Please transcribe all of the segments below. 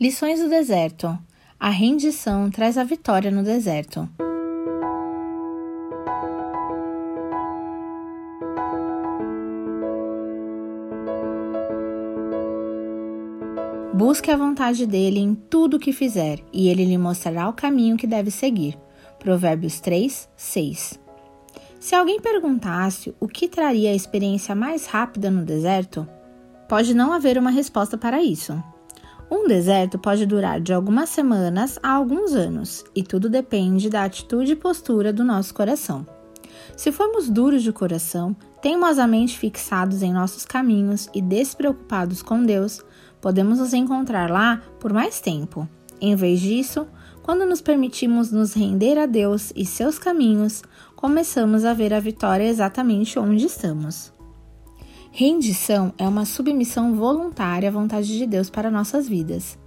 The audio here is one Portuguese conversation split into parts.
Lições do deserto. A rendição traz a vitória no deserto. Busque a vontade dele em tudo o que fizer, e ele lhe mostrará o caminho que deve seguir. Provérbios 3, 6. Se alguém perguntasse o que traria a experiência mais rápida no deserto, pode não haver uma resposta para isso. Um deserto pode durar de algumas semanas a alguns anos, e tudo depende da atitude e postura do nosso coração. Se formos duros de coração, teimosamente fixados em nossos caminhos e despreocupados com Deus, podemos nos encontrar lá por mais tempo. Em vez disso, quando nos permitimos nos render a Deus e seus caminhos, começamos a ver a vitória exatamente onde estamos. Rendição é uma submissão voluntária à vontade de Deus para nossas vidas.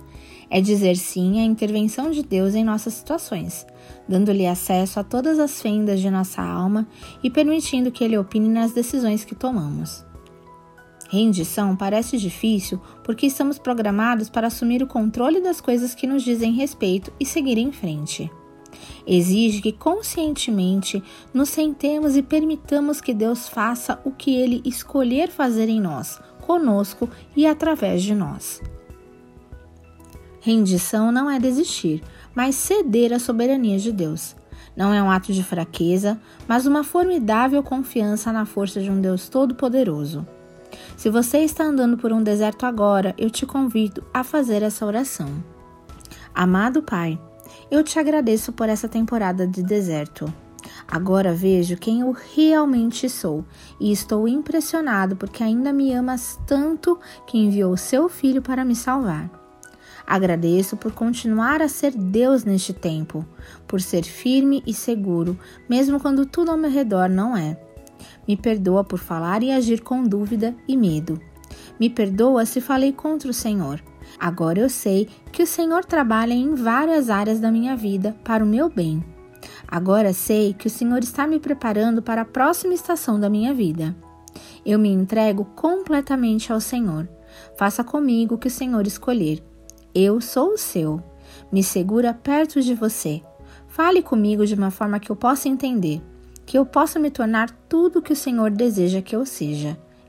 É dizer sim à intervenção de Deus em nossas situações, dando-lhe acesso a todas as fendas de nossa alma e permitindo que ele opine nas decisões que tomamos. Rendição parece difícil porque estamos programados para assumir o controle das coisas que nos dizem respeito e seguir em frente exige que conscientemente nos sentemos e permitamos que Deus faça o que Ele escolher fazer em nós, conosco e através de nós. Rendição não é desistir, mas ceder à soberania de Deus. Não é um ato de fraqueza, mas uma formidável confiança na força de um Deus Todo-Poderoso. Se você está andando por um deserto agora, eu te convido a fazer essa oração. Amado Pai, eu te agradeço por essa temporada de deserto. Agora vejo quem eu realmente sou e estou impressionado porque ainda me amas tanto que enviou seu filho para me salvar. Agradeço por continuar a ser Deus neste tempo, por ser firme e seguro, mesmo quando tudo ao meu redor não é. Me perdoa por falar e agir com dúvida e medo. Me perdoa se falei contra o Senhor. Agora eu sei que o Senhor trabalha em várias áreas da minha vida para o meu bem. Agora sei que o Senhor está me preparando para a próxima estação da minha vida. Eu me entrego completamente ao Senhor. Faça comigo o que o Senhor escolher. Eu sou o seu. Me segura perto de você. Fale comigo de uma forma que eu possa entender, que eu possa me tornar tudo o que o Senhor deseja que eu seja.